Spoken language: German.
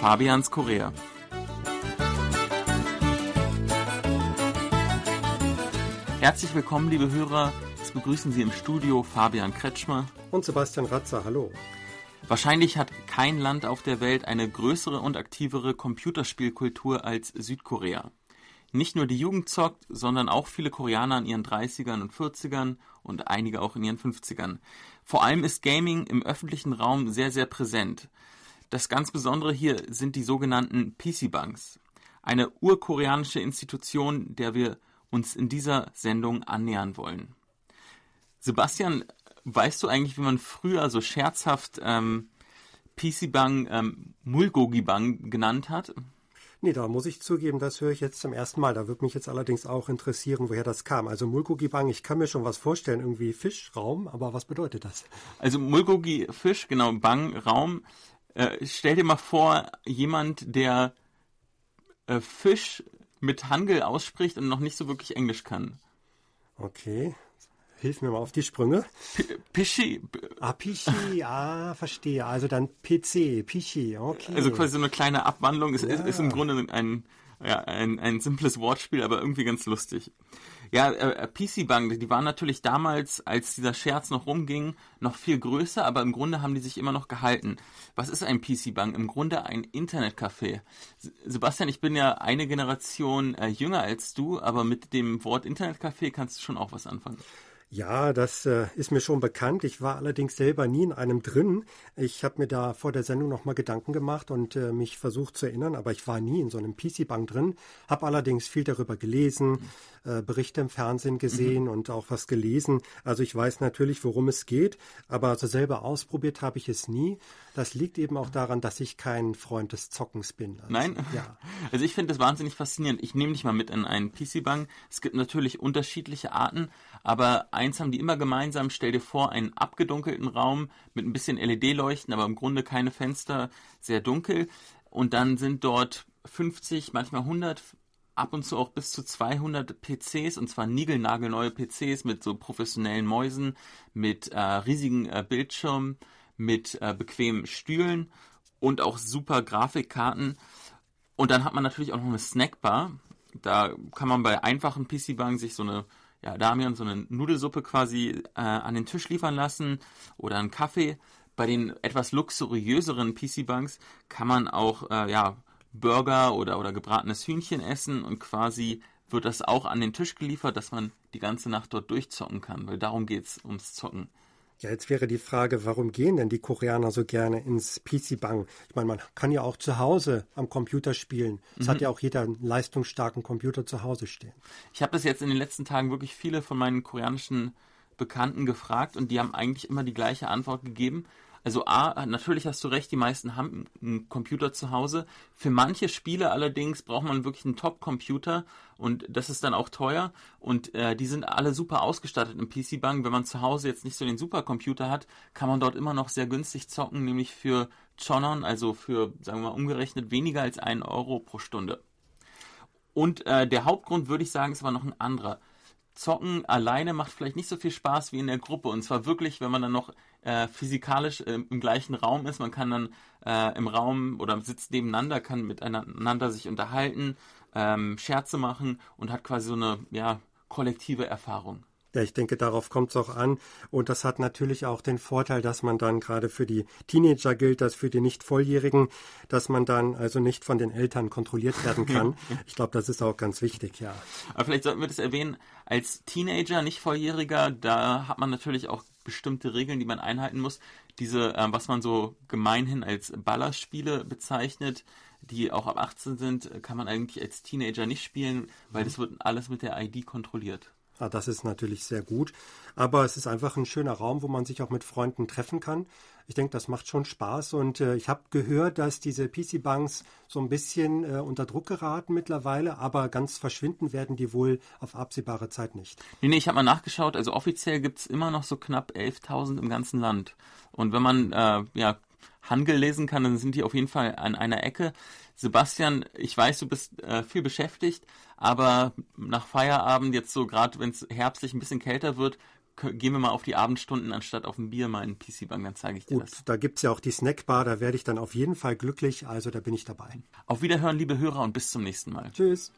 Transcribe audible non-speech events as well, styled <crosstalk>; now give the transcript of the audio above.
Fabians Korea. Herzlich willkommen, liebe Hörer. Es begrüßen Sie im Studio Fabian Kretschmer und Sebastian Ratzer. Hallo. Wahrscheinlich hat kein Land auf der Welt eine größere und aktivere Computerspielkultur als Südkorea. Nicht nur die Jugend zockt, sondern auch viele Koreaner in ihren 30ern und 40ern und einige auch in ihren 50ern. Vor allem ist Gaming im öffentlichen Raum sehr, sehr präsent. Das ganz Besondere hier sind die sogenannten PC-Banks. Eine urkoreanische Institution, der wir uns in dieser Sendung annähern wollen. Sebastian, weißt du eigentlich, wie man früher so scherzhaft ähm, PC-Bang ähm, Mulgogi-Bang genannt hat? Nee, da muss ich zugeben, das höre ich jetzt zum ersten Mal. Da würde mich jetzt allerdings auch interessieren, woher das kam. Also Mulgogi Bang, ich kann mir schon was vorstellen, irgendwie Fischraum, aber was bedeutet das? Also Mulgogi Fisch, genau, Bang Raum. Äh, stell dir mal vor, jemand, der äh, Fisch mit Hangel ausspricht und noch nicht so wirklich Englisch kann. Okay, Hilf mir mal auf die Sprünge. Pischi. Ah, Pischi, ah, verstehe. Also dann PC, Pischi, okay. Also quasi so eine kleine Abwandlung. Es ja. ist, ist, im Grunde ein, ja, ein, ein simples Wortspiel, aber irgendwie ganz lustig. Ja, äh, PC Bank, die waren natürlich damals, als dieser Scherz noch rumging, noch viel größer, aber im Grunde haben die sich immer noch gehalten. Was ist ein PC Bank? Im Grunde ein Internetcafé. Sebastian, ich bin ja eine Generation äh, jünger als du, aber mit dem Wort Internetcafé kannst du schon auch was anfangen. Ja, das äh, ist mir schon bekannt. Ich war allerdings selber nie in einem drin. Ich habe mir da vor der Sendung nochmal Gedanken gemacht und äh, mich versucht zu erinnern, aber ich war nie in so einem PC-Bank drin, habe allerdings viel darüber gelesen, äh, Berichte im Fernsehen gesehen mhm. und auch was gelesen. Also ich weiß natürlich, worum es geht, aber so selber ausprobiert habe ich es nie. Das liegt eben auch daran, dass ich kein Freund des Zockens bin. Also, Nein? Ja. <laughs> Also ich finde das wahnsinnig faszinierend. Ich nehme dich mal mit in einen PC-Bank. Es gibt natürlich unterschiedliche Arten, aber eins haben die immer gemeinsam. Stell dir vor, einen abgedunkelten Raum mit ein bisschen LED-Leuchten, aber im Grunde keine Fenster, sehr dunkel. Und dann sind dort 50, manchmal 100 ab und zu auch bis zu 200 PCs und zwar niegelnagelneue PCs mit so professionellen Mäusen, mit äh, riesigen äh, Bildschirmen, mit äh, bequemen Stühlen und auch super Grafikkarten. Und dann hat man natürlich auch noch eine Snackbar. Da kann man bei einfachen PC-Banken sich so eine, ja, Damian, so eine Nudelsuppe quasi äh, an den Tisch liefern lassen oder einen Kaffee. Bei den etwas luxuriöseren PC-Banks kann man auch, äh, ja, Burger oder, oder gebratenes Hühnchen essen und quasi wird das auch an den Tisch geliefert, dass man die ganze Nacht dort durchzocken kann, weil darum geht es ums Zocken. Ja, jetzt wäre die Frage, warum gehen denn die Koreaner so gerne ins PC-Bang? Ich meine, man kann ja auch zu Hause am Computer spielen. Es mhm. hat ja auch jeder einen leistungsstarken Computer zu Hause stehen. Ich habe das jetzt in den letzten Tagen wirklich viele von meinen koreanischen Bekannten gefragt und die haben eigentlich immer die gleiche Antwort gegeben. Also A, natürlich hast du recht, die meisten haben einen Computer zu Hause. Für manche Spiele allerdings braucht man wirklich einen Top-Computer und das ist dann auch teuer und äh, die sind alle super ausgestattet im PC-Bank. Wenn man zu Hause jetzt nicht so den Supercomputer hat, kann man dort immer noch sehr günstig zocken, nämlich für Chonon, also für, sagen wir mal, umgerechnet weniger als einen Euro pro Stunde. Und äh, der Hauptgrund, würde ich sagen, ist aber noch ein anderer. Zocken alleine macht vielleicht nicht so viel Spaß wie in der Gruppe. Und zwar wirklich, wenn man dann noch äh, physikalisch äh, im gleichen Raum ist. Man kann dann äh, im Raum oder sitzt nebeneinander, kann miteinander sich unterhalten, ähm, Scherze machen und hat quasi so eine ja, kollektive Erfahrung. Ja, ich denke, darauf kommt es auch an. Und das hat natürlich auch den Vorteil, dass man dann gerade für die Teenager gilt, dass für die nicht Volljährigen, dass man dann also nicht von den Eltern kontrolliert werden kann. <laughs> ich glaube, das ist auch ganz wichtig, ja. Aber vielleicht sollten wir das erwähnen. Als Teenager, nicht Volljähriger, da hat man natürlich auch bestimmte Regeln, die man einhalten muss. Diese, äh, was man so gemeinhin als Ballerspiele bezeichnet, die auch ab 18 sind, kann man eigentlich als Teenager nicht spielen, weil das wird alles mit der ID kontrolliert. Ah, das ist natürlich sehr gut. Aber es ist einfach ein schöner Raum, wo man sich auch mit Freunden treffen kann. Ich denke, das macht schon Spaß. Und äh, ich habe gehört, dass diese PC-Banks so ein bisschen äh, unter Druck geraten mittlerweile, aber ganz verschwinden werden die wohl auf absehbare Zeit nicht. Nee, nee, ich habe mal nachgeschaut. Also offiziell gibt es immer noch so knapp 11.000 im ganzen Land. Und wenn man äh, ja, Hangel lesen kann, dann sind die auf jeden Fall an einer Ecke. Sebastian, ich weiß, du bist äh, viel beschäftigt, aber nach Feierabend, jetzt so gerade wenn es herbstlich ein bisschen kälter wird, gehen wir mal auf die Abendstunden anstatt auf ein Bier mal in PC-Bank, dann zeige ich dir Gut, das. da gibt's ja auch die Snackbar, da werde ich dann auf jeden Fall glücklich, also da bin ich dabei. Auf Wiederhören, liebe Hörer, und bis zum nächsten Mal. Tschüss.